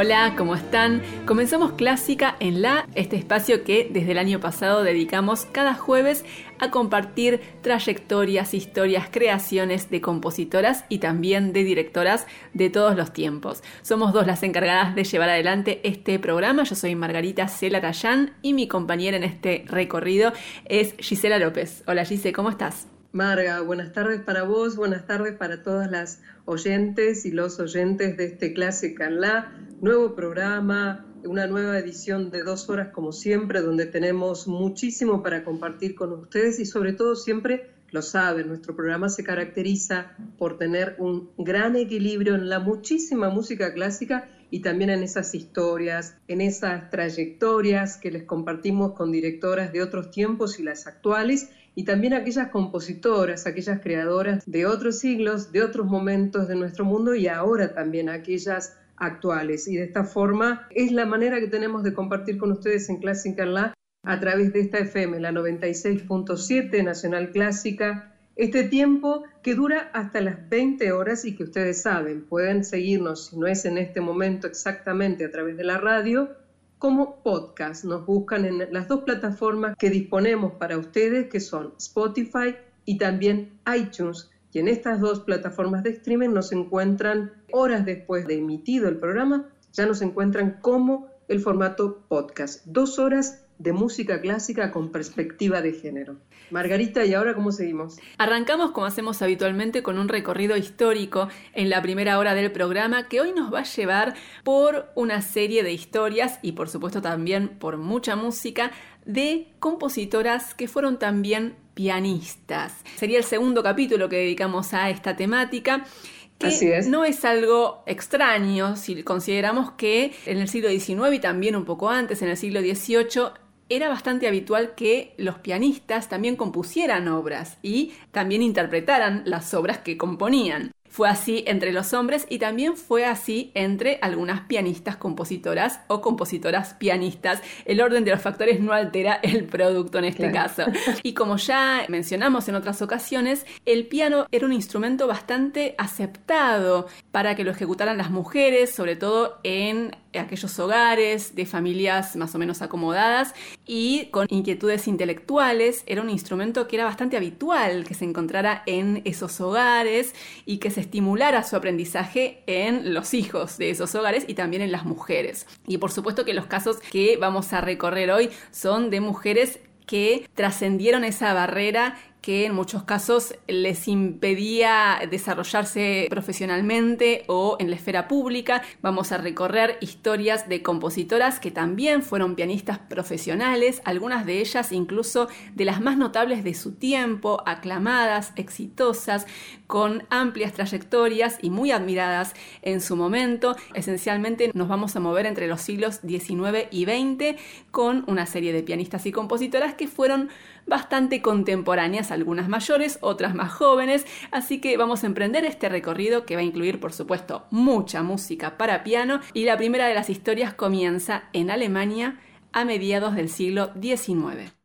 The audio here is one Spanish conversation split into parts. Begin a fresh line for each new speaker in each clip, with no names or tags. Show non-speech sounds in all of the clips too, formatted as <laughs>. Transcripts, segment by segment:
Hola, ¿cómo están? Comenzamos Clásica en La, este espacio que desde el año pasado dedicamos cada jueves a compartir trayectorias, historias, creaciones de compositoras y también de directoras de todos los tiempos. Somos dos las encargadas de llevar adelante este programa. Yo soy Margarita Cela Rayán y mi compañera en este recorrido es Gisela López. Hola Gise, ¿cómo estás?
Marga, buenas tardes para vos, buenas tardes para todas las oyentes y los oyentes de este Clásica en nuevo programa, una nueva edición de dos horas como siempre, donde tenemos muchísimo para compartir con ustedes y sobre todo siempre, lo saben, nuestro programa se caracteriza por tener un gran equilibrio en la muchísima música clásica y también en esas historias, en esas trayectorias que les compartimos con directoras de otros tiempos y las actuales y también aquellas compositoras, aquellas creadoras de otros siglos, de otros momentos de nuestro mundo y ahora también aquellas actuales. Y de esta forma es la manera que tenemos de compartir con ustedes en Clásica La a través de esta FM, la 96.7 Nacional Clásica, este tiempo que dura hasta las 20 horas y que ustedes saben, pueden seguirnos, si no es en este momento exactamente a través de la radio, como podcast. Nos buscan en las dos plataformas que disponemos para ustedes, que son Spotify y también iTunes. Y en estas dos plataformas de streaming nos encuentran horas después de emitido el programa, ya nos encuentran como el formato podcast. Dos horas de música clásica con perspectiva de género. Margarita, ¿y ahora cómo seguimos?
Arrancamos como hacemos habitualmente con un recorrido histórico en la primera hora del programa que hoy nos va a llevar por una serie de historias y por supuesto también por mucha música de compositoras que fueron también pianistas. Sería el segundo capítulo que dedicamos a esta temática que no es algo extraño si consideramos que en el siglo XIX y también un poco antes, en el siglo XVIII, era bastante habitual que los pianistas también compusieran obras y también interpretaran las obras que componían. Fue así entre los hombres y también fue así entre algunas pianistas compositoras o compositoras pianistas. El orden de los factores no altera el producto en este caso. <laughs> Y como ya mencionamos en otras ocasiones, el piano era un instrumento bastante aceptado para que lo ejecutaran las mujeres, sobre todo en aquellos hogares de familias más o menos acomodadas y con inquietudes intelectuales. Era un instrumento que era bastante habitual que se encontrara en esos hogares y que se estimulara su aprendizaje en los hijos de esos hogares y también en las mujeres. Y por supuesto que los casos que vamos a recorrer hoy son de mujeres que trascendieron esa barrera que en muchos casos les impedía desarrollarse profesionalmente o en la esfera pública. Vamos a recorrer historias de compositoras que también fueron pianistas profesionales, algunas de ellas incluso de las más notables de su tiempo, aclamadas, exitosas, con amplias trayectorias y muy admiradas en su momento. Esencialmente nos vamos a mover entre los siglos XIX y XX con una serie de pianistas y compositoras que fueron bastante contemporáneas, algunas mayores, otras más jóvenes, así que vamos a emprender este recorrido que va a incluir, por supuesto, mucha música para piano y la primera de las historias comienza en Alemania a mediados del siglo XIX.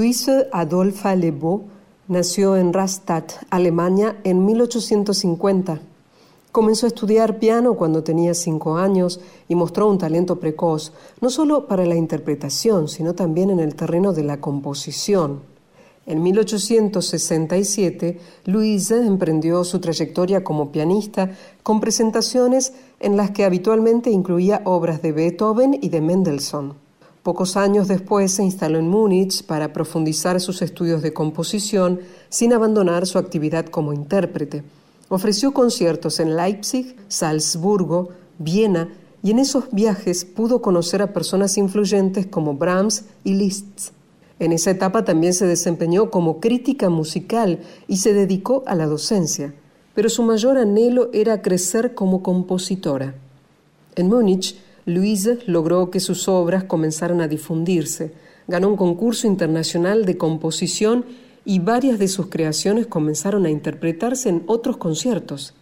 Luise Adolpha Lebeau nació en Rastatt, Alemania, en 1850. Comenzó a estudiar piano cuando tenía cinco años y mostró un talento precoz, no solo para la interpretación, sino también en el terreno de la composición. En 1867, Luise emprendió su trayectoria como pianista con presentaciones en las que habitualmente incluía obras de Beethoven y de Mendelssohn. Pocos años después se instaló en Múnich para profundizar sus estudios de composición sin abandonar su actividad como intérprete. Ofreció conciertos en Leipzig, Salzburgo, Viena y en esos viajes pudo conocer a personas influyentes como Brahms y Liszt. En esa etapa también se desempeñó como crítica musical y se dedicó a la docencia, pero su mayor anhelo era crecer como compositora. En Múnich, Louise logró que sus obras comenzaran a difundirse, ganó un concurso internacional de composición y varias de sus creaciones comenzaron a interpretarse en otros conciertos.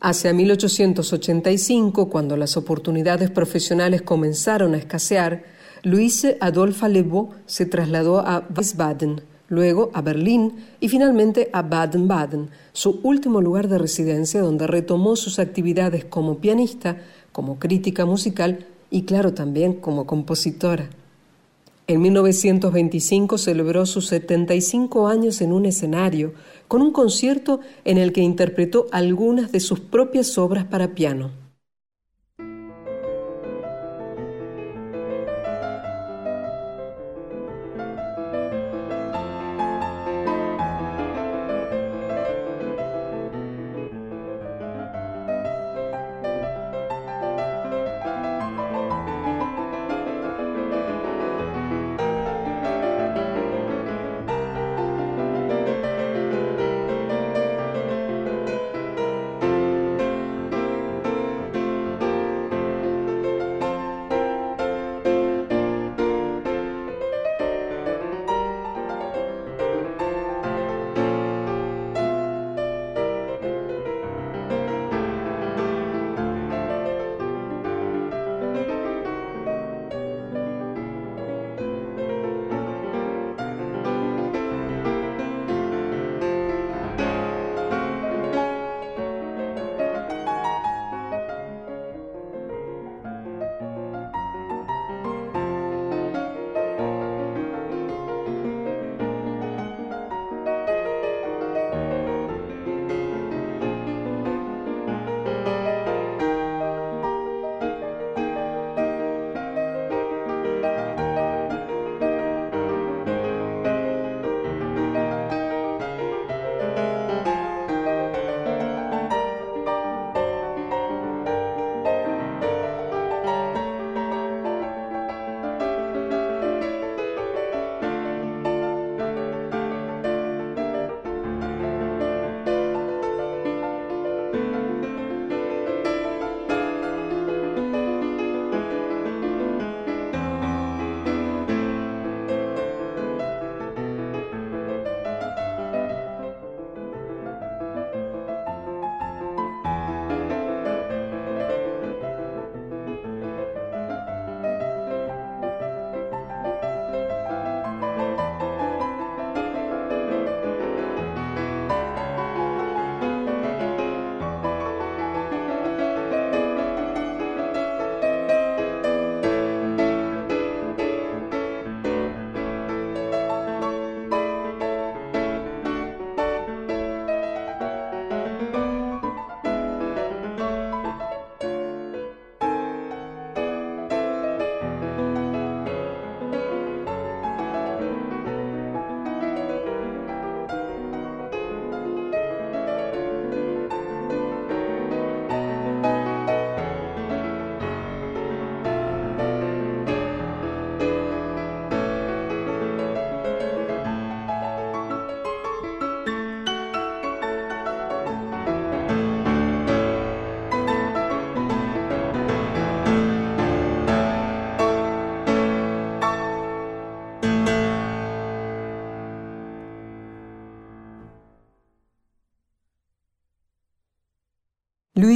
Hacia 1885, cuando las oportunidades profesionales comenzaron a escasear, Luise Adolpha Lebeau se trasladó a Wiesbaden, luego a Berlín y finalmente a Baden-Baden, su último lugar de residencia donde retomó sus actividades como pianista, como crítica musical y claro también como compositora. En 1925 celebró sus 75 años en un escenario, con un concierto en el que interpretó algunas de sus propias obras para piano.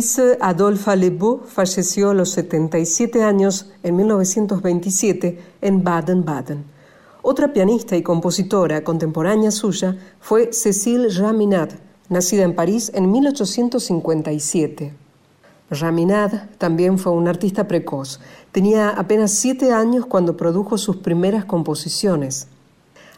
Luise Adolpha Lebeau falleció a los 77 años en 1927 en Baden-Baden. Otra pianista y compositora contemporánea suya fue Cécile Raminat, nacida en París en 1857. Raminat también fue un artista precoz. Tenía apenas siete años cuando produjo sus primeras composiciones.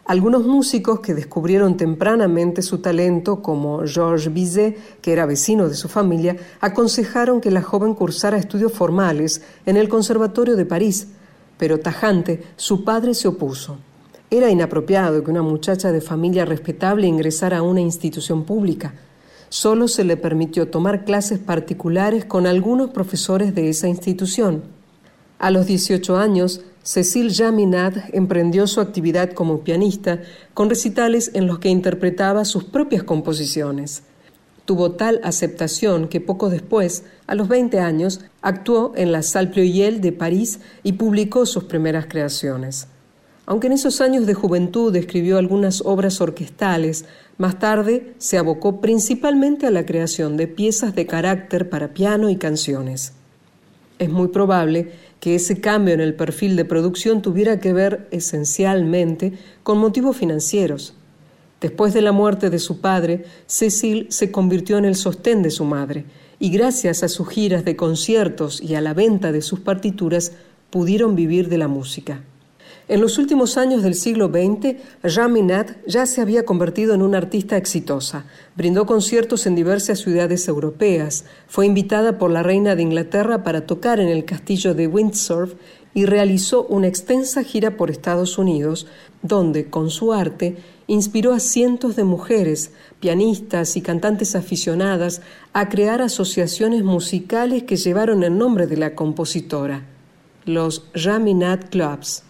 Algunos músicos que descubrieron tempranamente su talento, como Georges Bizet, que era vecino de su familia, aconsejaron que la joven cursara estudios formales en el Conservatorio de París, pero tajante, su padre se opuso. Era inapropiado que una muchacha de familia respetable ingresara a una institución pública. Solo se le permitió tomar clases particulares con algunos profesores de esa institución. A los 18 años, Cécile Jaminat emprendió su actividad como pianista con recitales en los que interpretaba sus propias composiciones. Tuvo tal aceptación que poco después, a los 20 años, actuó en la Salle Pleyel de París y publicó sus primeras creaciones. Aunque en esos años de juventud escribió algunas obras orquestales, más tarde se abocó principalmente a la creación de piezas de carácter para piano y canciones. Es muy probable que ese cambio en el perfil de producción tuviera que ver esencialmente con motivos financieros. Después de la muerte de su padre, Cecil se convirtió en el sostén de su madre, y gracias a sus giras de conciertos y a la venta de sus partituras pudieron vivir de la música. En los últimos años del siglo XX, Jean ya se había convertido en una artista exitosa. Brindó conciertos en diversas ciudades europeas, fue invitada por la reina de Inglaterra para tocar en el castillo de Windsor y realizó una extensa gira por Estados Unidos, donde, con su arte, inspiró a cientos de mujeres, pianistas y cantantes aficionadas a crear asociaciones musicales que llevaron el nombre de la compositora, los Jaminat Clubs.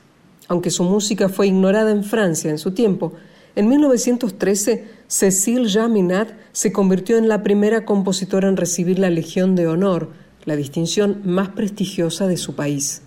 Aunque su música fue ignorada en Francia en su tiempo, en 1913 Cécile Jaminat se convirtió en la primera compositora en recibir la Legión de Honor, la distinción más prestigiosa de su país.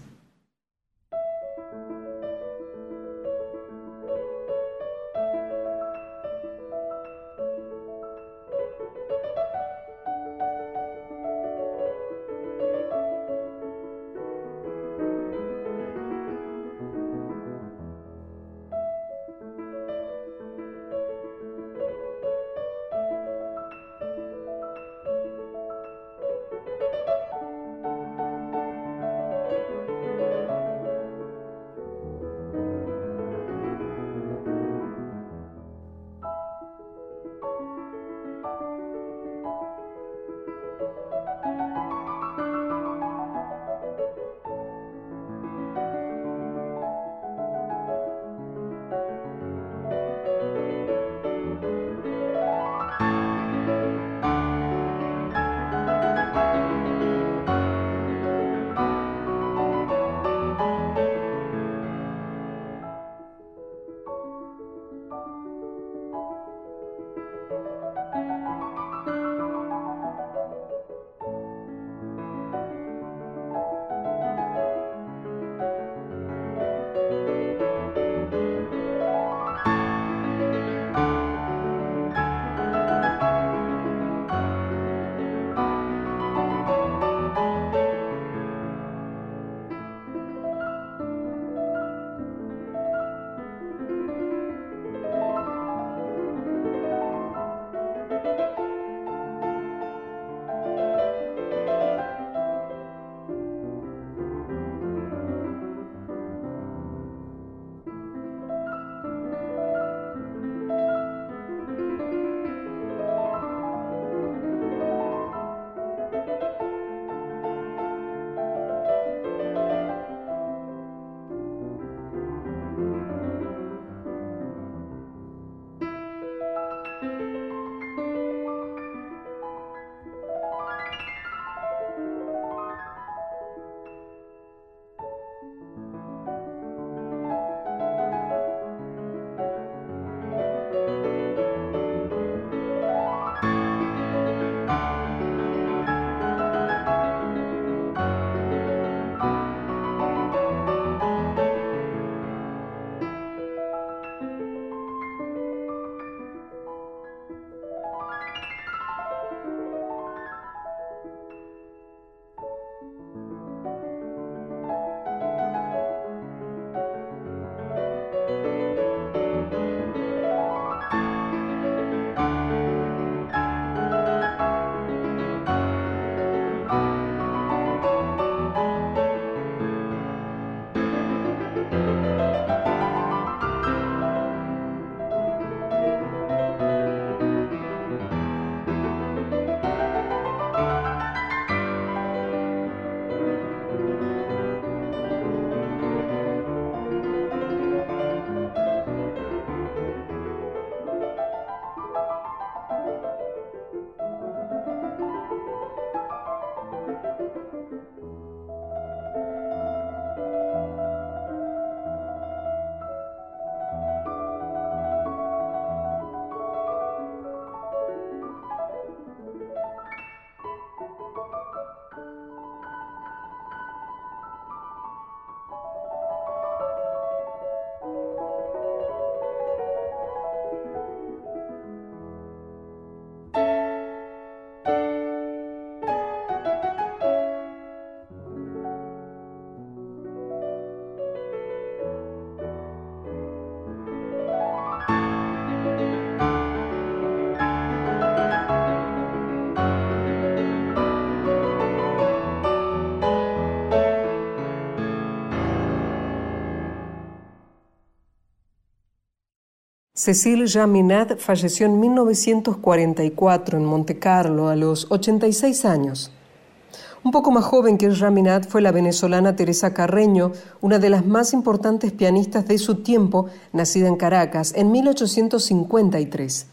Cécile Jean falleció en 1944 en Monte Carlo a los 86 años. Un poco más joven que Jean fue la venezolana Teresa Carreño, una de las más importantes pianistas de su tiempo, nacida en Caracas en 1853.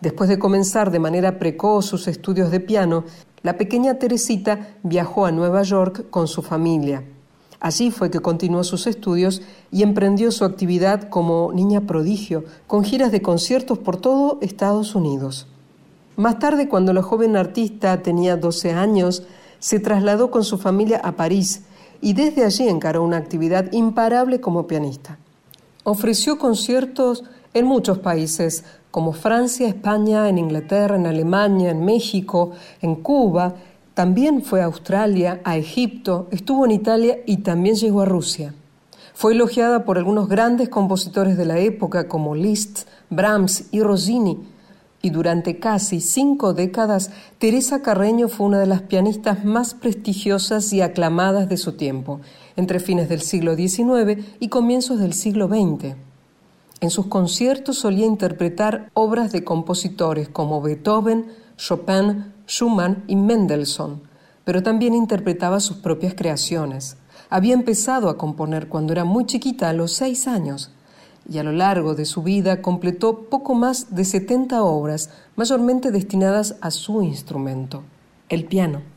Después de comenzar de manera precoz sus estudios de piano, la pequeña Teresita viajó a Nueva York con su familia. Allí fue que continuó sus estudios y emprendió su actividad como niña prodigio, con giras de conciertos por todo Estados Unidos. Más tarde, cuando la joven artista tenía 12 años, se trasladó con su familia a París y desde allí encaró una actividad imparable como pianista. Ofreció conciertos en muchos países, como Francia, España, en Inglaterra, en Alemania, en México, en Cuba, también fue a Australia, a Egipto, estuvo en Italia y también llegó a Rusia. Fue elogiada por algunos grandes compositores de la época como Liszt, Brahms y Rossini, y durante casi cinco décadas Teresa Carreño fue una de las pianistas más prestigiosas y aclamadas de su tiempo, entre fines del siglo XIX y comienzos del siglo XX. En sus conciertos solía interpretar obras de compositores como Beethoven, Chopin, Schumann y Mendelssohn, pero también interpretaba sus propias creaciones. Había empezado a componer cuando era muy chiquita, a los seis años, y a lo largo de su vida completó poco más de 70 obras, mayormente destinadas a su instrumento, el piano.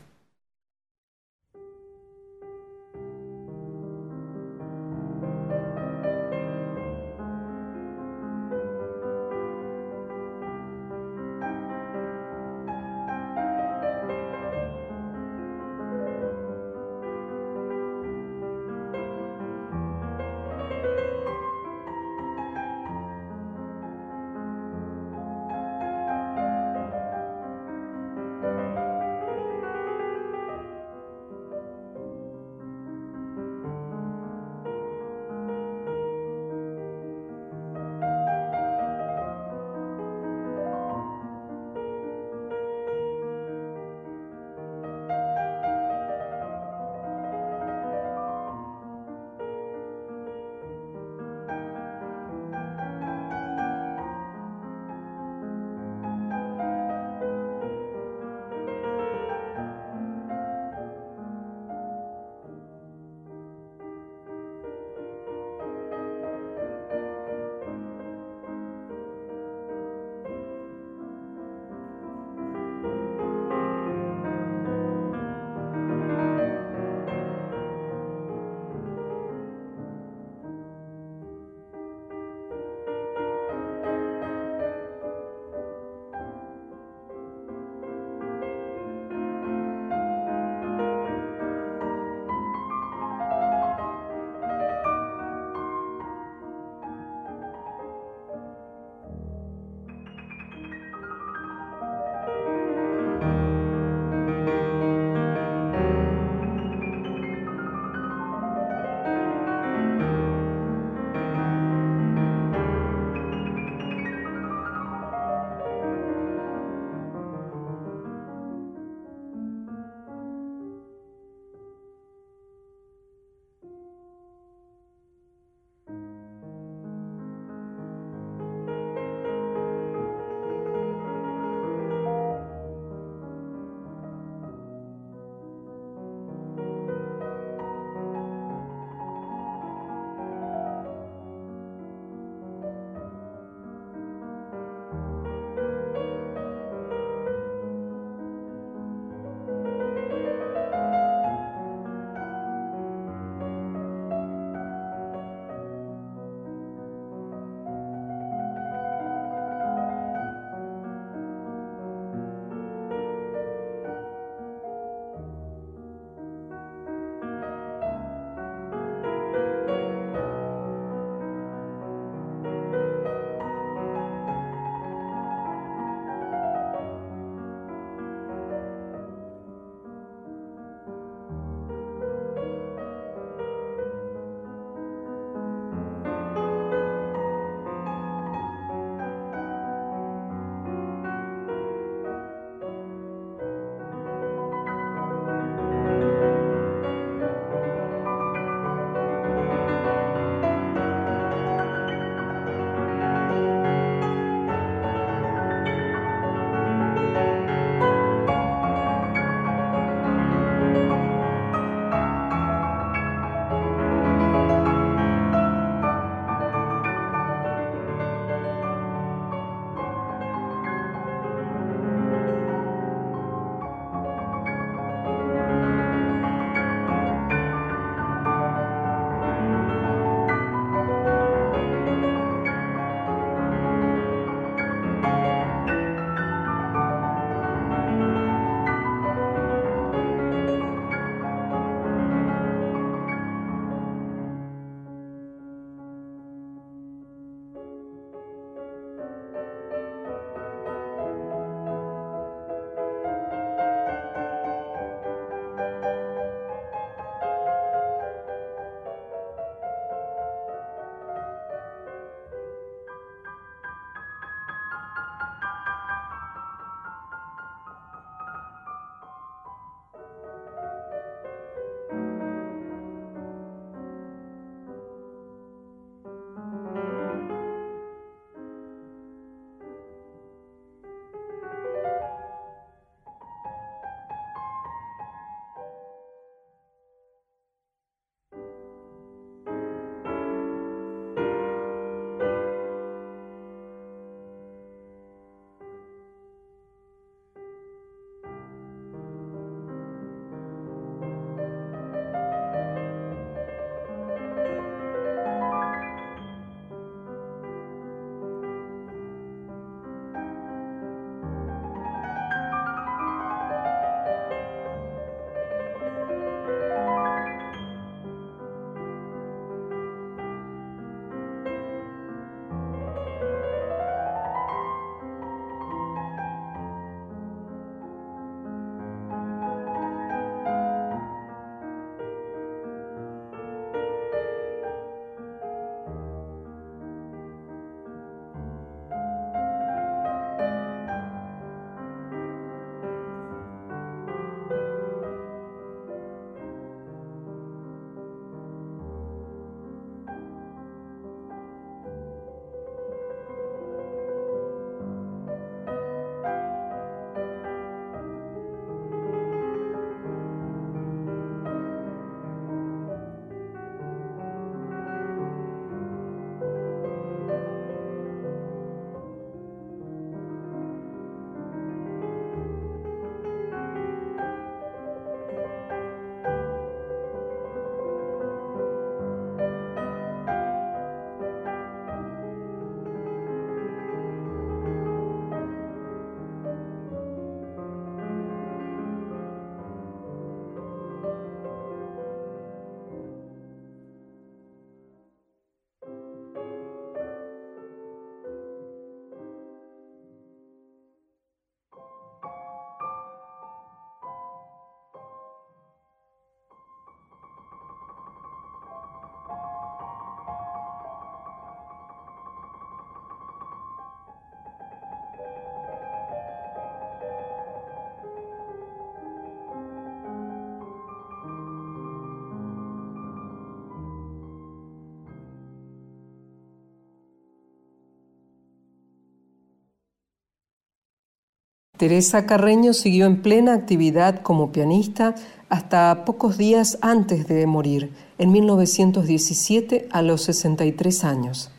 Teresa Carreño siguió en plena actividad como pianista hasta pocos días antes de morir, en 1917 a los 63 años.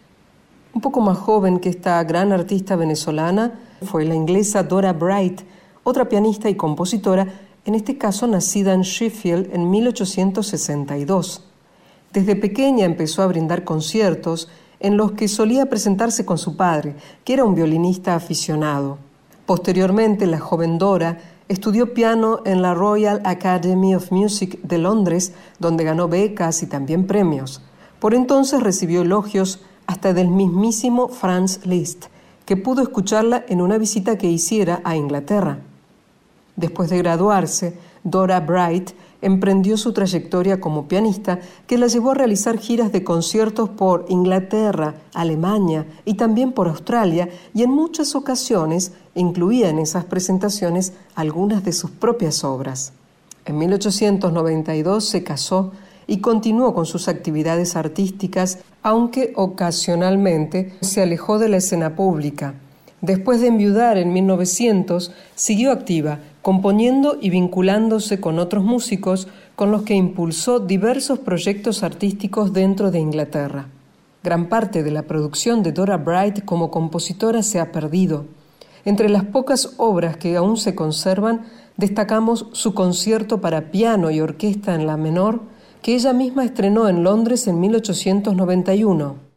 Un poco más joven que esta gran artista venezolana fue la inglesa Dora Bright, otra pianista y compositora, en este caso nacida en Sheffield en 1862. Desde pequeña empezó a brindar conciertos en los que solía presentarse con su padre, que era un violinista aficionado. Posteriormente, la joven Dora estudió piano en la Royal Academy of Music de Londres, donde ganó becas y también premios. Por entonces recibió elogios hasta del mismísimo Franz Liszt, que pudo escucharla en una visita que hiciera a Inglaterra. Después de graduarse, Dora Bright emprendió su trayectoria como pianista que la llevó a realizar giras de conciertos por Inglaterra, Alemania y también por Australia y en muchas ocasiones incluía en esas presentaciones algunas de sus propias obras. En 1892 se casó y continuó con sus actividades artísticas, aunque ocasionalmente se alejó de la escena pública. Después de enviudar en 1900, siguió activa, componiendo y vinculándose con otros músicos con los que impulsó diversos proyectos artísticos dentro de Inglaterra. Gran parte de la producción de Dora Bright como compositora se ha perdido. Entre las pocas obras que aún se conservan, destacamos su concierto para piano y orquesta en la menor, que ella misma estrenó en Londres en 1891.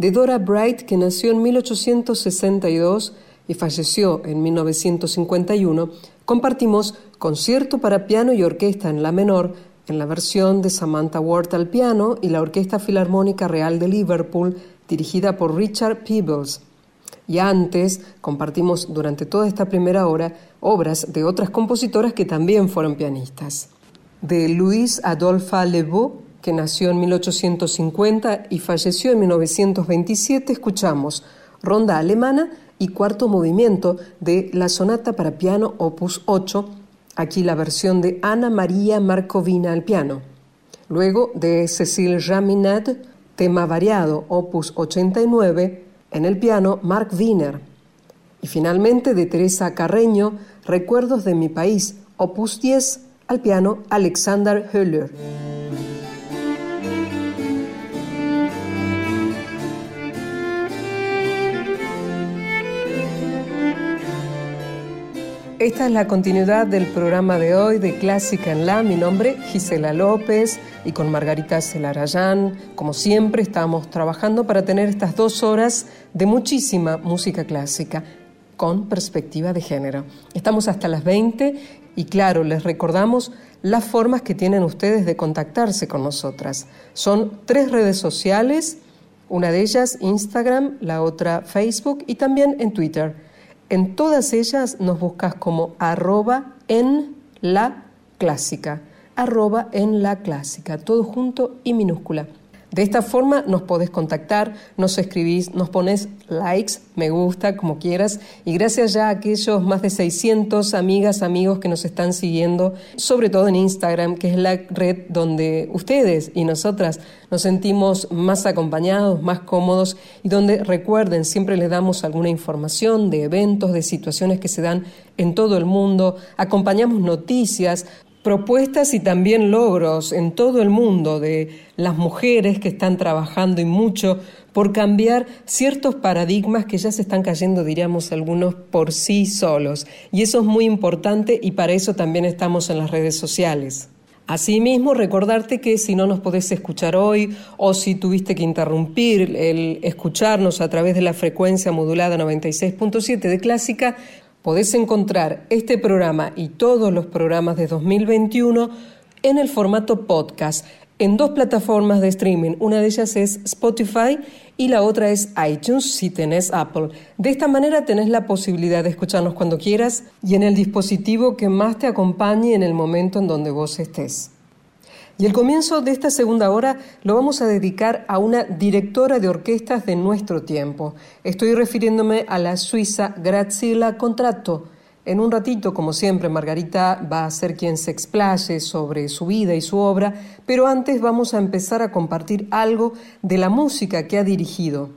De Dora Bright, que nació en 1862 y falleció en 1951, compartimos concierto para piano y orquesta en la menor, en la versión de Samantha Ward al piano y la Orquesta Filarmónica Real de Liverpool, dirigida por Richard Peebles. Y antes compartimos durante toda esta primera hora obras de otras compositoras que también fueron pianistas. De Louise Adolphe Lebeau, que nació en 1850 y falleció en 1927, escuchamos Ronda Alemana y cuarto movimiento de la Sonata para piano opus 8, aquí la versión de Ana María Marcovina al piano. Luego de Cécile Raminat, tema variado opus 89, en el piano Mark Wiener. Y finalmente de Teresa Carreño, Recuerdos de mi país, opus 10, al piano Alexander Höller. Esta es la continuidad del programa de hoy de Clásica en La. Mi nombre, Gisela López, y con Margarita Celarayán, como siempre, estamos trabajando para tener estas dos horas de muchísima música clásica con perspectiva de género. Estamos hasta las 20 y claro, les recordamos las formas que tienen ustedes de contactarse con nosotras. Son tres redes sociales, una de ellas Instagram, la otra Facebook y también en Twitter. En todas ellas nos buscas como arroba en la clásica, arroba en la clásica, todo junto y minúscula. De esta forma nos podés contactar, nos escribís, nos pones likes, me gusta, como quieras. Y gracias ya a aquellos más de 600 amigas, amigos que nos están siguiendo, sobre todo en Instagram, que es la red donde ustedes y nosotras nos sentimos más acompañados, más cómodos y donde recuerden, siempre les damos alguna información de eventos, de situaciones que se dan en todo el mundo, acompañamos noticias, propuestas y también logros en todo el mundo de las mujeres que están trabajando y mucho por cambiar ciertos paradigmas que ya se están cayendo, diríamos algunos, por sí solos. Y eso es muy importante y para eso también estamos en las redes sociales. Asimismo, recordarte que si no nos podés escuchar hoy o si tuviste que interrumpir el escucharnos a través de la frecuencia modulada 96.7 de Clásica, Podés encontrar este programa y todos los programas de 2021 en el formato podcast en dos plataformas de streaming. Una de ellas es Spotify y la otra es iTunes si tenés Apple. De esta manera tenés la posibilidad de escucharnos cuando quieras y en el dispositivo que más te acompañe en el momento en donde vos estés. Y el comienzo de esta segunda hora lo vamos a dedicar a una directora de orquestas de nuestro tiempo. Estoy refiriéndome a la suiza Graciela Contratto. En un ratito, como siempre, Margarita va a ser quien se explaye sobre su vida y su obra, pero antes vamos a empezar a compartir algo de la música que ha dirigido.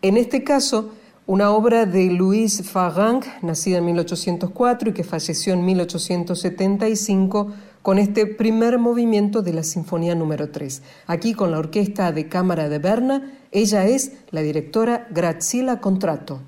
En este caso, una obra de Louise Farrang, nacida en 1804 y que falleció en 1875, con este primer movimiento de la Sinfonía número 3. Aquí con la Orquesta de Cámara de Berna, ella es la directora Graciela Contrato.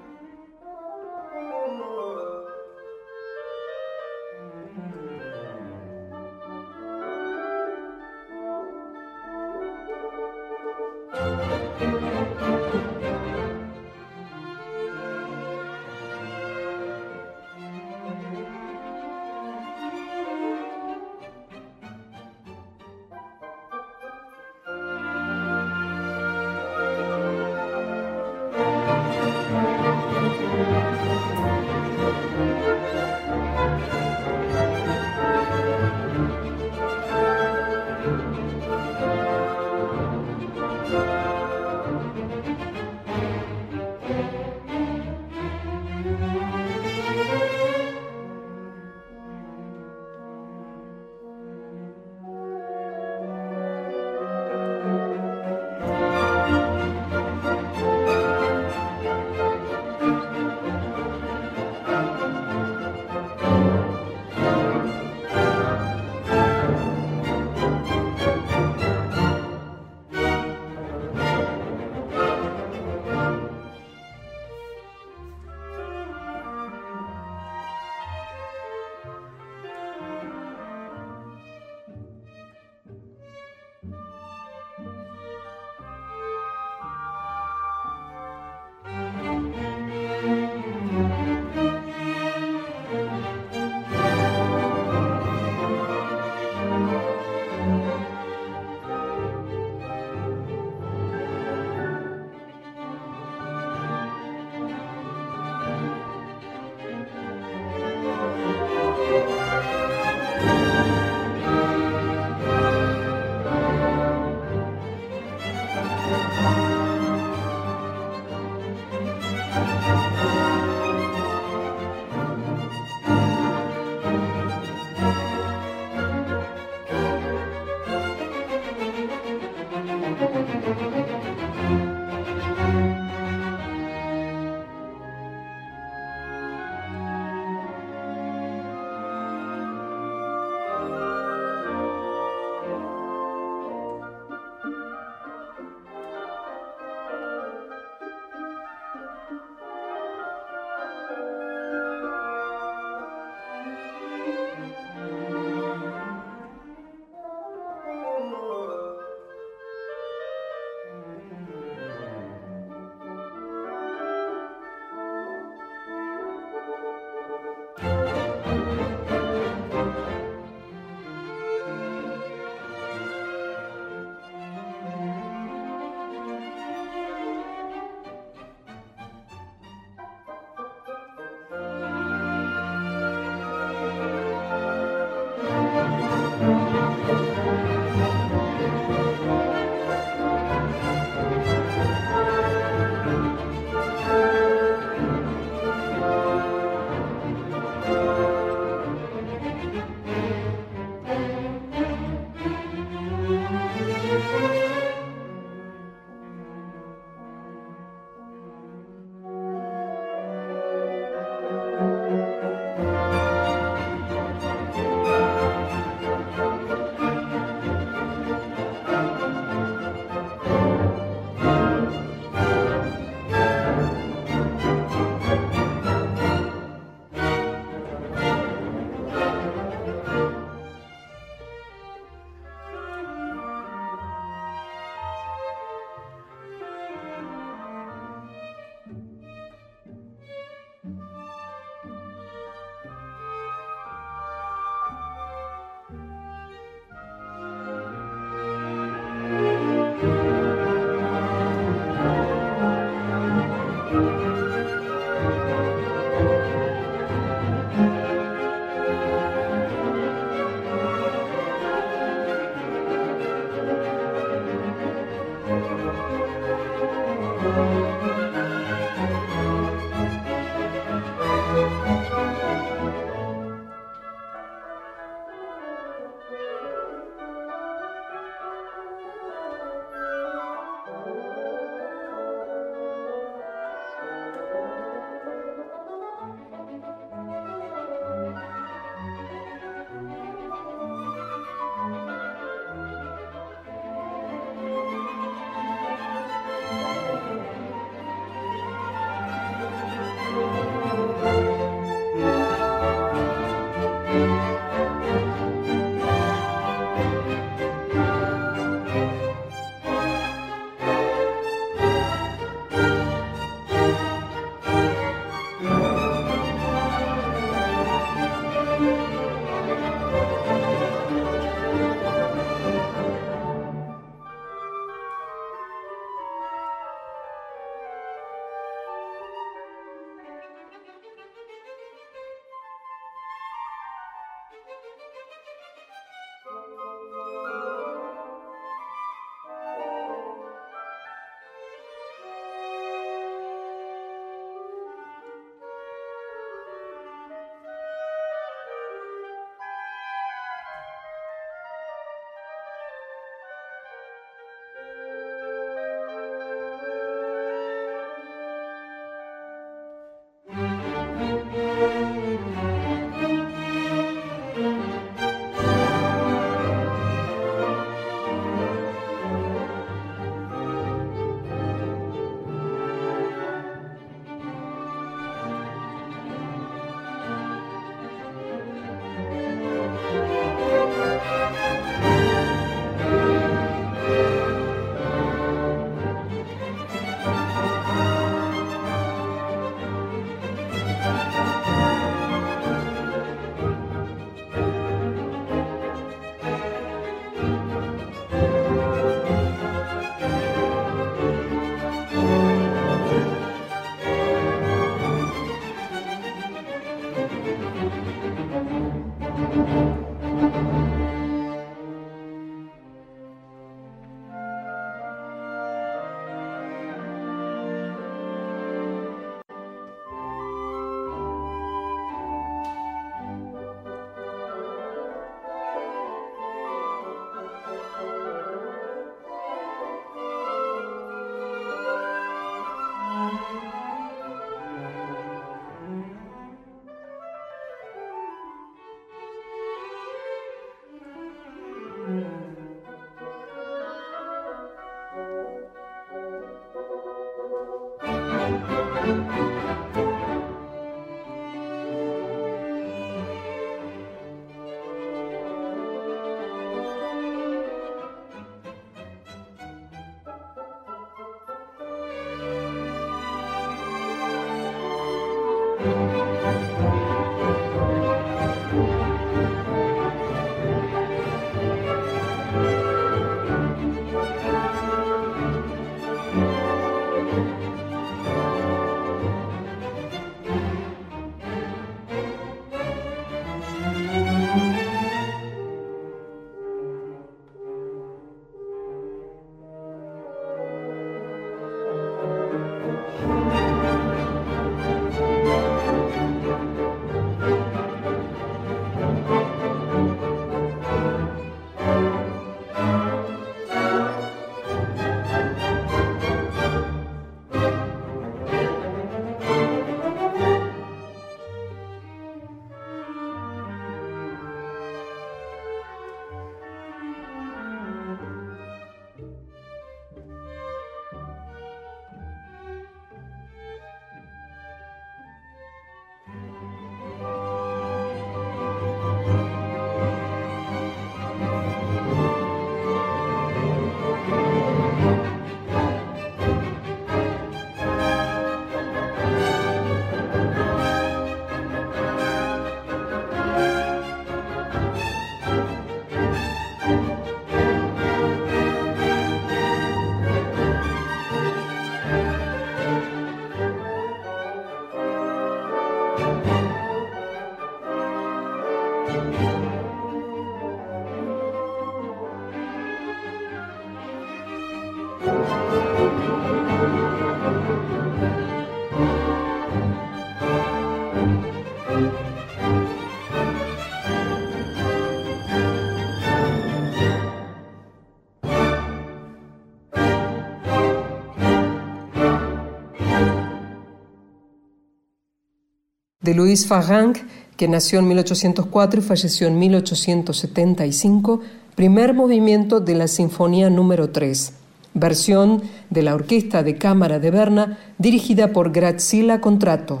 De Louis Farranc, que nació en 1804 y falleció en 1875, primer movimiento de la Sinfonía número 3, versión de la Orquesta de Cámara de Berna, dirigida por Graciela Contrato.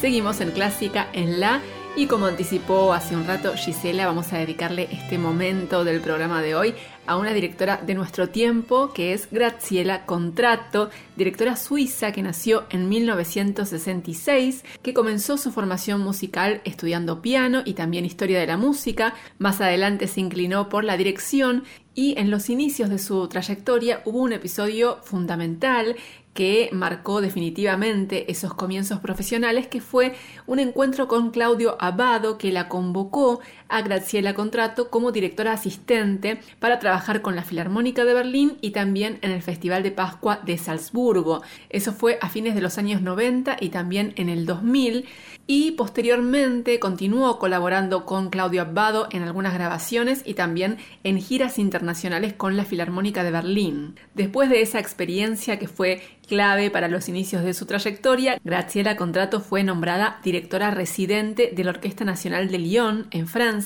Seguimos en clásica en la y como anticipó hace un rato Gisela, vamos a dedicarle este momento del programa de hoy a una directora de nuestro tiempo que es Graciela Contratto, directora suiza que nació en 1966, que comenzó su formación musical estudiando piano y también historia de la música, más adelante se inclinó por la dirección y en los inicios de su trayectoria hubo un episodio fundamental que marcó definitivamente esos comienzos profesionales, que fue un encuentro con Claudio Abado, que la convocó a Graciela Contrato como directora asistente para trabajar con la Filarmónica de Berlín y también en el Festival de Pascua de Salzburgo. Eso fue a fines de los años 90 y también en el 2000 y posteriormente continuó colaborando con Claudio Abbado en algunas grabaciones y también en giras internacionales con la Filarmónica de Berlín. Después de esa experiencia que fue clave para los inicios de su trayectoria, Graciela Contrato fue nombrada directora residente de la Orquesta Nacional de Lyon, en Francia.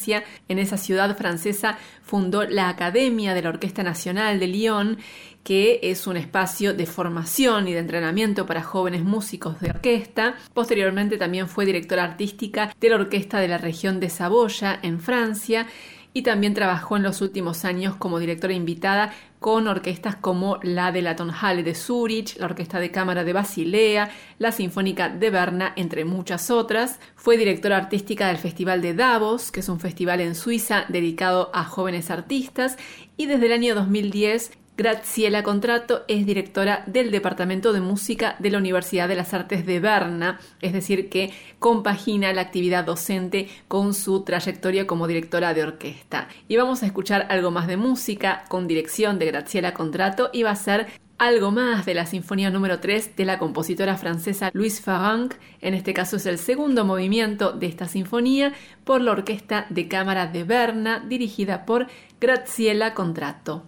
En esa ciudad francesa fundó la Academia de la Orquesta Nacional de Lyon que es un espacio de formación y de entrenamiento para jóvenes músicos de orquesta. Posteriormente también fue directora artística de la Orquesta de la región de Saboya en Francia y también trabajó en los últimos años como directora invitada con orquestas como la de la Tonhalle de Zurich, la Orquesta de Cámara de Basilea, la Sinfónica de Berna, entre muchas otras. Fue directora artística del Festival de Davos, que es un festival en Suiza dedicado a jóvenes artistas, y desde el año 2010 Graciela Contrato es directora del Departamento de Música de la Universidad de las Artes de Berna, es decir, que compagina la actividad docente con su trayectoria como directora de orquesta. Y vamos a escuchar algo más de música con dirección de Graciela Contrato y va a ser algo más de la Sinfonía número 3 de la compositora francesa Louise Farranc. En este caso es el segundo movimiento de esta sinfonía por la Orquesta de Cámara de Berna, dirigida por Graciela Contrato.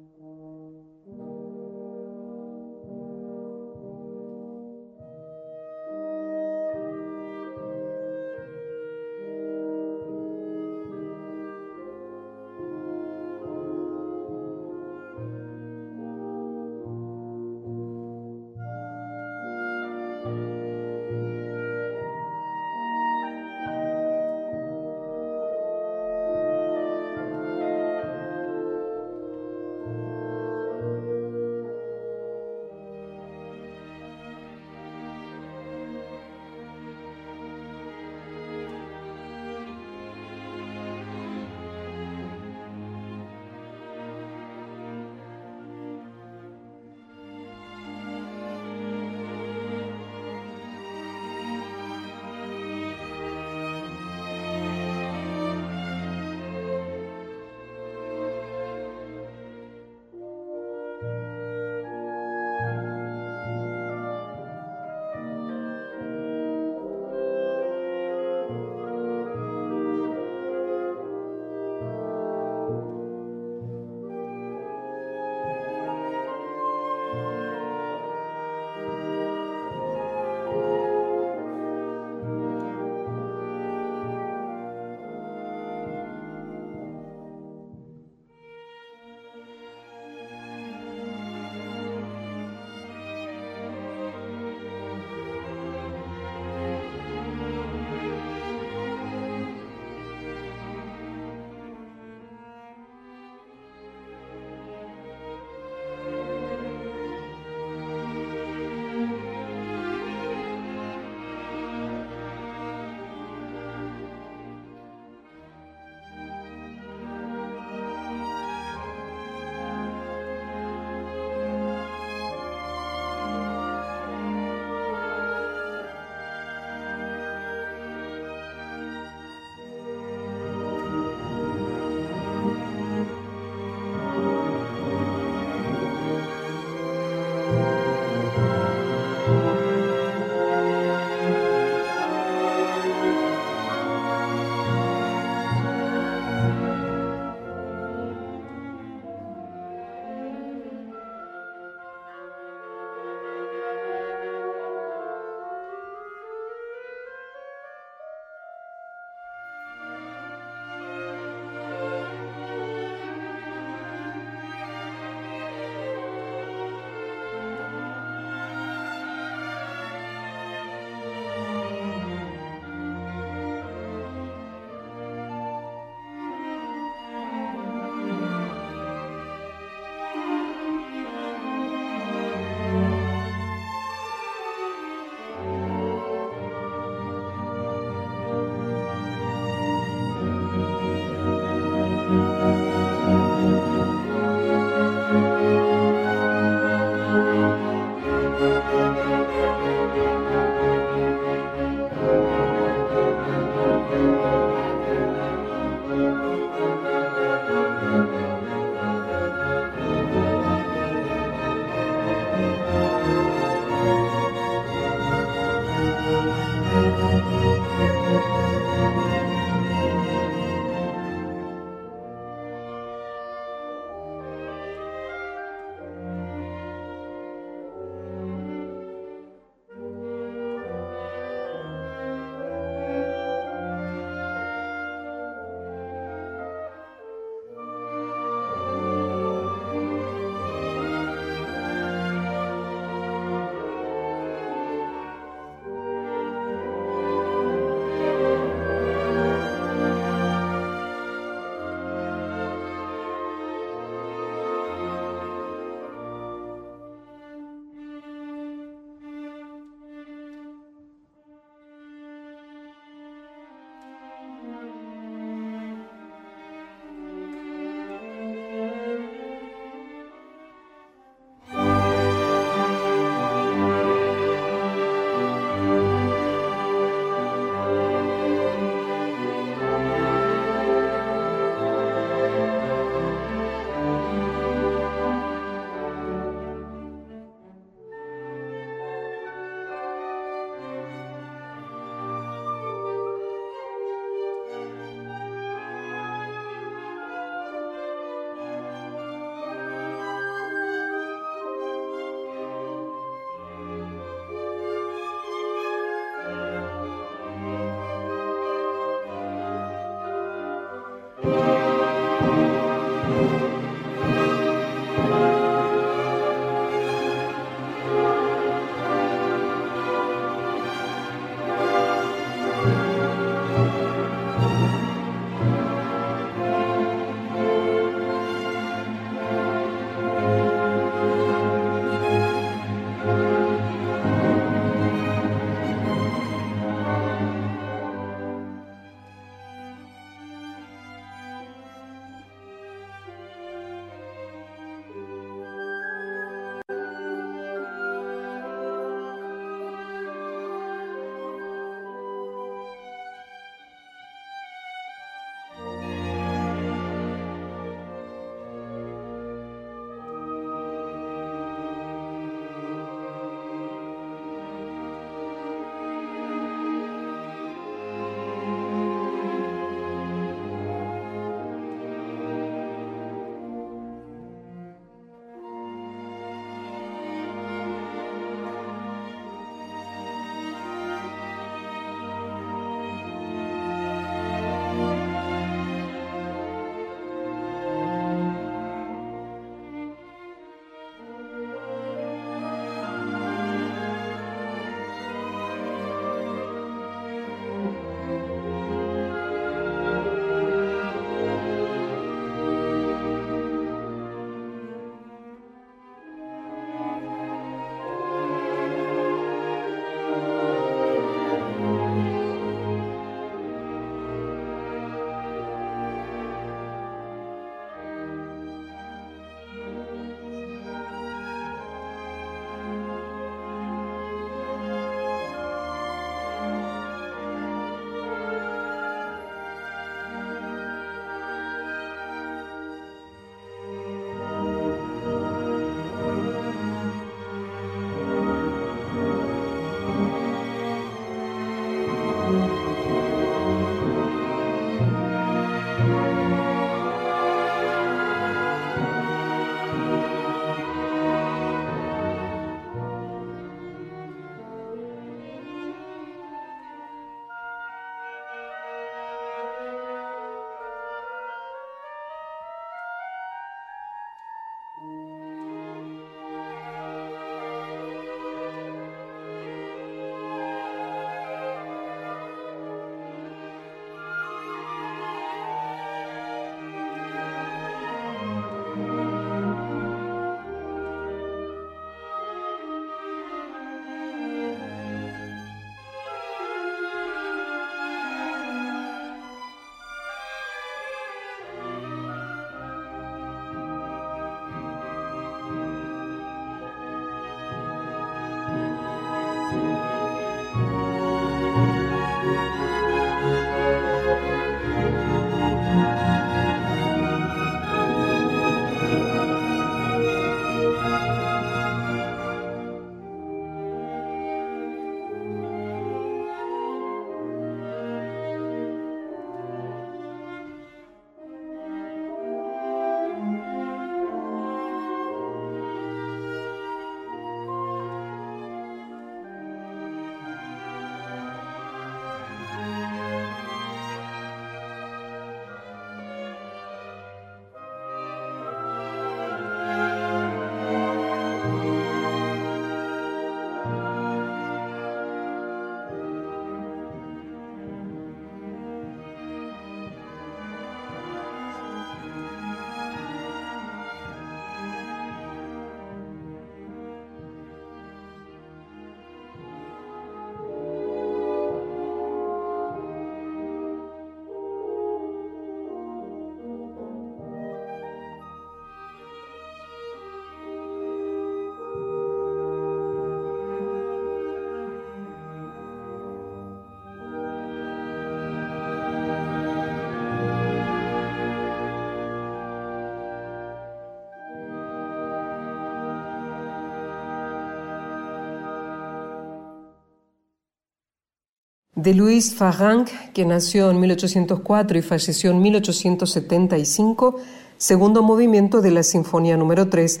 De Louis Farranc, que nació en 1804 y falleció en 1875, segundo movimiento de la Sinfonía número 3,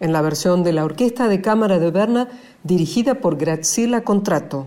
en la versión de la Orquesta de Cámara de Berna, dirigida por Graciela Contrato.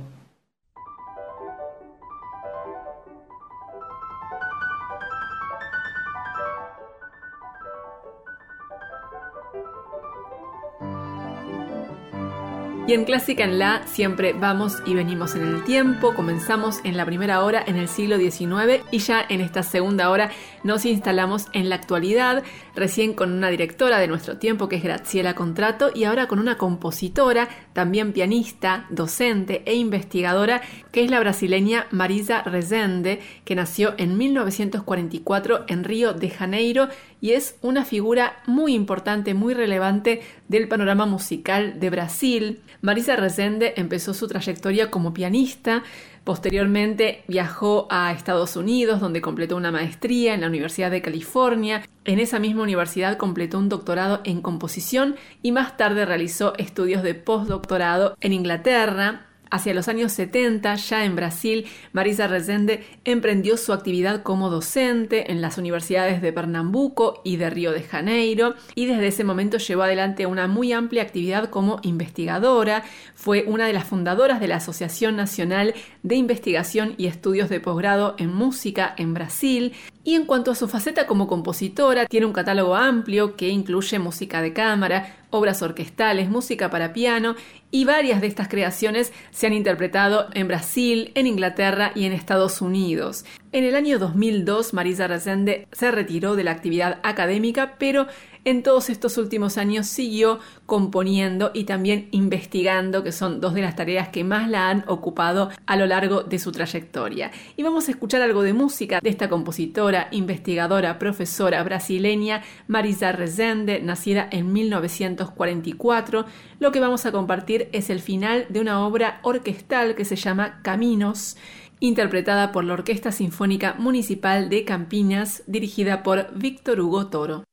En Clásica en La siempre vamos y venimos en el tiempo. Comenzamos en la primera hora en el siglo XIX y ya en esta segunda hora nos instalamos en la actualidad, recién con una directora de nuestro tiempo que es Graciela Contrato y ahora con una compositora, también pianista, docente e investigadora que es la brasileña Marisa Rezende, que nació en 1944 en Río de Janeiro y es una figura muy importante, muy relevante del panorama musical de Brasil. Marisa Resende empezó su trayectoria como pianista, Posteriormente viajó a Estados Unidos, donde completó una maestría en la Universidad de California. En esa misma universidad completó un doctorado en composición y más tarde realizó estudios de postdoctorado en Inglaterra. Hacia los años 70, ya en Brasil, Marisa Rezende emprendió su actividad como docente en las universidades de Pernambuco y de Río de Janeiro y desde ese momento llevó adelante una muy amplia actividad como investigadora. Fue una de las fundadoras de la Asociación Nacional de Investigación y Estudios de Posgrado en Música en Brasil. Y en cuanto a su faceta como compositora, tiene un catálogo amplio que incluye música de cámara, obras orquestales, música para piano y varias de estas creaciones se han interpretado en Brasil, en Inglaterra y en Estados Unidos. En el año 2002, Marisa Resende se retiró de la actividad académica, pero en todos estos últimos años siguió componiendo y también investigando, que son dos de las tareas que más la han ocupado a lo largo de su trayectoria. Y vamos a escuchar algo de música de esta compositora, investigadora, profesora brasileña Marisa Resende, nacida en 1944. Lo que vamos a compartir es el final de una obra orquestal que se llama Caminos interpretada por la Orquesta Sinfónica Municipal de Campinas, dirigida por Víctor Hugo Toro.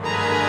Bye.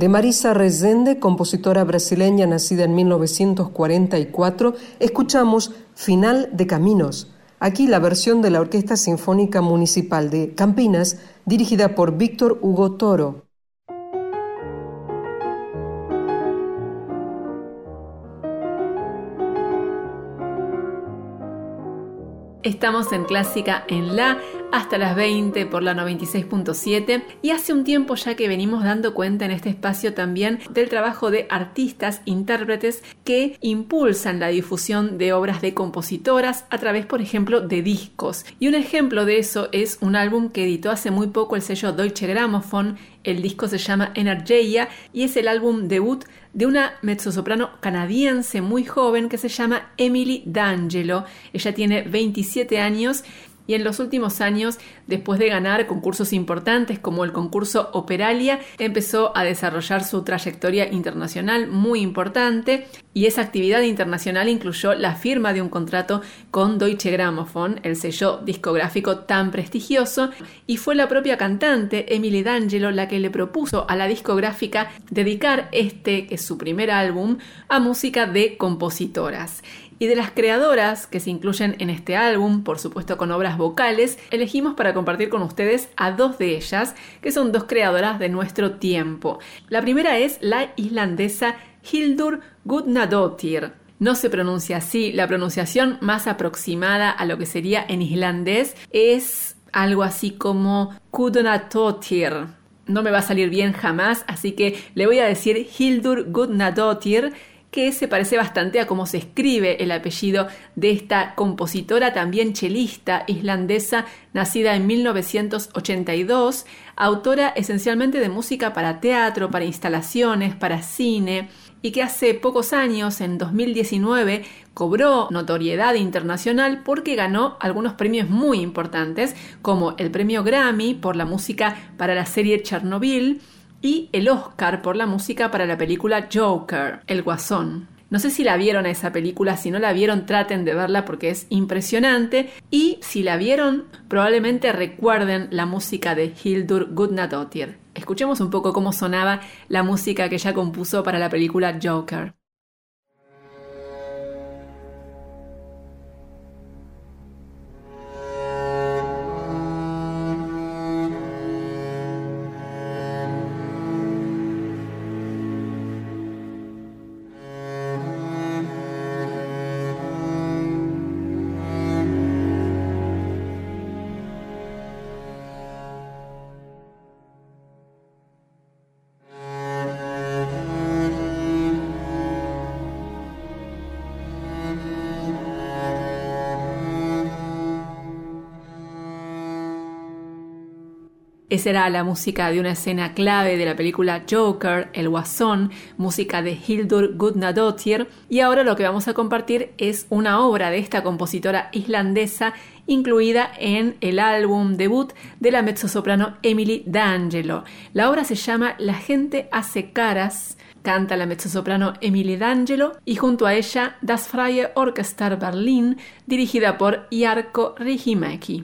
De Marisa Rezende, compositora brasileña nacida en 1944, escuchamos Final de Caminos. Aquí la versión de la Orquesta Sinfónica Municipal de Campinas, dirigida por Víctor Hugo Toro.
Estamos en Clásica en La hasta las 20 por la 96.7 y hace un tiempo ya que venimos dando cuenta en este espacio también del trabajo de artistas, intérpretes que impulsan la difusión de obras de compositoras a través, por ejemplo, de discos. Y un ejemplo de eso es un álbum que editó hace muy poco el sello Deutsche Grammophon. El disco se llama Energeia y es el álbum debut de una mezzosoprano canadiense muy joven que se llama Emily D'Angelo. Ella tiene 27 años y en los últimos años, después de ganar concursos importantes como el concurso Operalia, empezó a desarrollar su trayectoria internacional muy importante y esa actividad internacional incluyó la firma de un contrato con Deutsche Grammophon, el sello discográfico tan prestigioso, y fue la propia cantante Emily D'Angelo la que le propuso a la discográfica dedicar este, que es su primer álbum, a música de compositoras. Y de las creadoras que se incluyen en este álbum, por supuesto con obras vocales, elegimos para compartir con ustedes a dos de ellas, que son dos creadoras de nuestro tiempo. La primera es la islandesa Hildur Gudnadottir. No se pronuncia así, la pronunciación más aproximada a lo que sería en islandés es algo así como Gudnadottir. No me va a salir bien jamás, así que le voy a decir Hildur Gudnadottir que se parece bastante a cómo se escribe el apellido de esta compositora también chelista islandesa nacida en 1982, autora esencialmente de música para teatro, para instalaciones, para cine, y que hace pocos años, en 2019, cobró notoriedad internacional porque ganó algunos premios muy importantes, como el premio Grammy por la música para la serie Chernobyl, y el Oscar por la música para la película Joker, El Guasón. No sé si la vieron a esa película, si no la vieron traten de verla porque es impresionante y si la vieron probablemente recuerden la música de Hildur Gudnadottir. Escuchemos un poco cómo sonaba la música que ella compuso para la película Joker. Esa era la música de una escena clave de la película Joker, El Guasón, música de Hildur Gudnadottir, y ahora lo que vamos a compartir es una obra de esta compositora islandesa incluida en el álbum debut de la mezzosoprano Emily D'Angelo. La obra se llama La gente hace caras, canta la mezzosoprano Emily D'Angelo y junto a ella Das Freie Orchester Berlin, dirigida por Jarkko Rihimäki.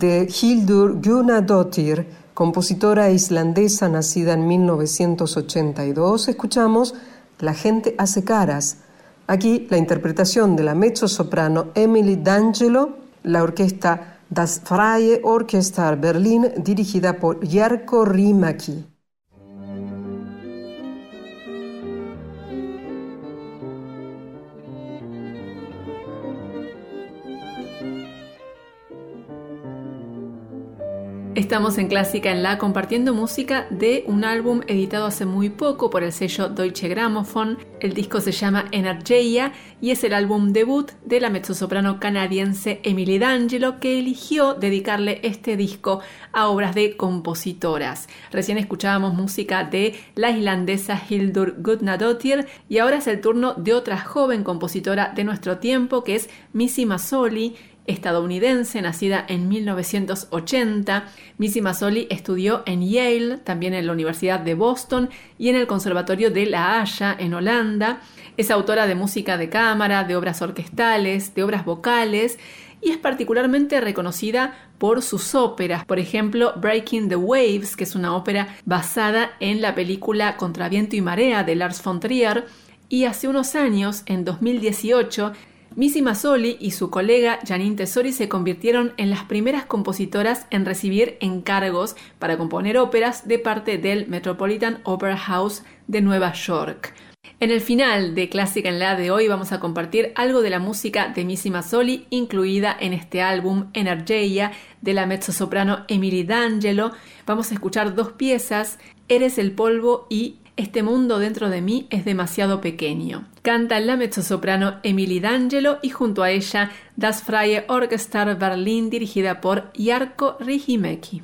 De Hildur Gunnadóttir, compositora islandesa nacida en 1982, escuchamos La gente hace caras. Aquí la interpretación de la mezzo-soprano Emily D'Angelo, la orquesta Das Freie Orchester Berlin dirigida por Jarko Rimaki.
Estamos en Clásica en La compartiendo música de un álbum editado hace muy poco por el sello Deutsche Grammophon. El disco se llama Energeia y es el álbum debut de la mezzosoprano canadiense Emily D'Angelo que eligió dedicarle este disco a obras de compositoras. Recién escuchábamos música de la islandesa Hildur Gudnadottir y ahora es el turno de otra joven compositora de nuestro tiempo que es Missy Masoli estadounidense, nacida en 1980. Missy Mazzoli estudió en Yale, también en la Universidad de Boston y en el Conservatorio de La Haya, en Holanda. Es autora de música de cámara, de obras orquestales, de obras vocales y es particularmente reconocida por sus óperas, por ejemplo Breaking the Waves, que es una ópera basada en la película Contraviento y Marea de Lars von Trier, y hace unos años, en 2018, Missy Mazzoli y su colega Janine Tesori se convirtieron en las primeras compositoras en recibir encargos para componer óperas de parte del Metropolitan Opera House de Nueva York. En el final de Clásica en la de hoy vamos a compartir algo de la música de Missy Mazzoli incluida en este álbum Energeia de la mezzosoprano Emily D'Angelo. Vamos a escuchar dos piezas, Eres el polvo y este mundo dentro de mí es demasiado pequeño. Canta la mezzosoprano Emily D'Angelo y junto a ella Das Freie Orchester Berlin dirigida por Jarko Rihimäki.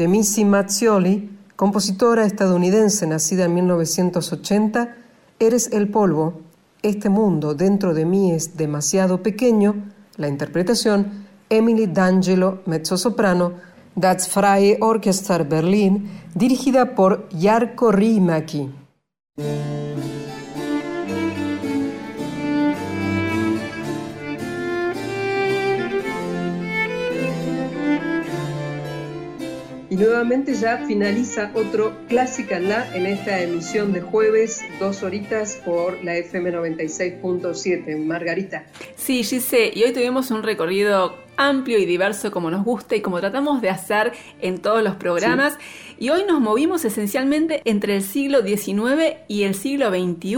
De Missy Mazzioli, compositora estadounidense nacida en 1980, Eres el polvo, este mundo dentro de mí es demasiado pequeño, la interpretación Emily D'Angelo, mezzosoprano, Das Freie Orchester Berlin, dirigida por Jarko Riimäki. Nuevamente ya finaliza otro Clásica La en esta emisión de jueves, dos horitas por la FM 96.7. Margarita.
Sí, Gise, y hoy tuvimos un recorrido amplio y diverso como nos gusta y como tratamos de hacer en todos los programas. Y hoy nos movimos esencialmente entre el siglo XIX y el siglo XXI.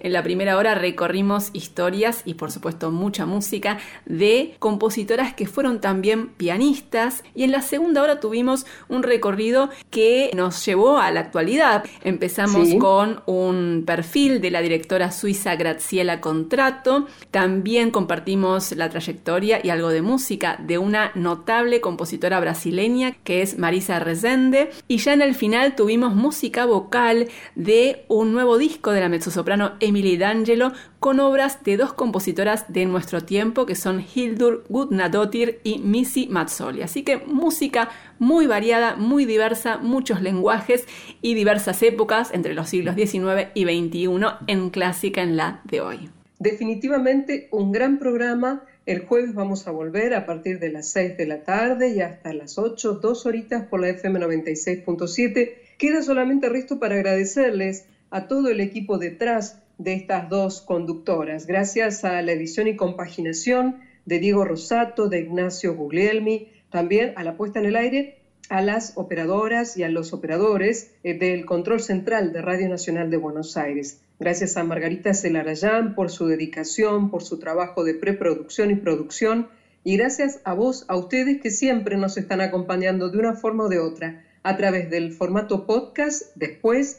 En la primera hora recorrimos historias y por supuesto mucha música de compositoras que fueron también pianistas. Y en la segunda hora tuvimos un recorrido que nos llevó a la actualidad. Empezamos con un perfil de la directora suiza Graciela Contrato. También compartimos la trayectoria y algo de música de una notable compositora brasileña que es Marisa Rezende y ya en el final tuvimos música vocal de un nuevo disco de la mezzosoprano Emily D'Angelo con obras de dos compositoras de nuestro tiempo que son Hildur Gudnadottir y Missy Mazzoli. Así que música muy variada, muy diversa, muchos lenguajes y diversas épocas entre los siglos XIX y XXI en clásica en la de hoy.
Definitivamente un gran programa el jueves vamos a volver a partir de las 6 de la tarde y hasta las 8, dos horitas por la FM 96.7. Queda solamente resto para agradecerles a todo el equipo detrás de estas dos conductoras. Gracias a la edición y compaginación de Diego Rosato, de Ignacio Guglielmi, también a la puesta en el aire a las operadoras y a los operadores eh, del control central de Radio Nacional de Buenos Aires. Gracias a Margarita Celarayán por su dedicación, por su trabajo de preproducción y producción. Y gracias a vos, a ustedes que siempre nos están acompañando de una forma o de otra a través del formato podcast después.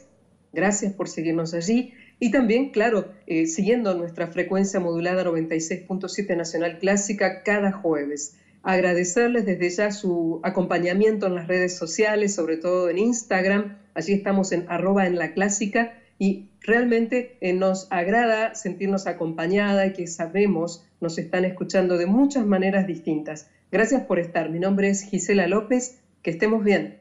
Gracias por seguirnos allí. Y también, claro, eh, siguiendo nuestra frecuencia modulada 96.7 Nacional Clásica cada jueves. Agradecerles desde ya su acompañamiento en las redes sociales, sobre todo en Instagram. Allí estamos en arroba en la clásica y realmente eh, nos agrada sentirnos acompañada y que sabemos nos están escuchando de muchas maneras distintas. Gracias por estar. Mi nombre es Gisela López. Que estemos bien.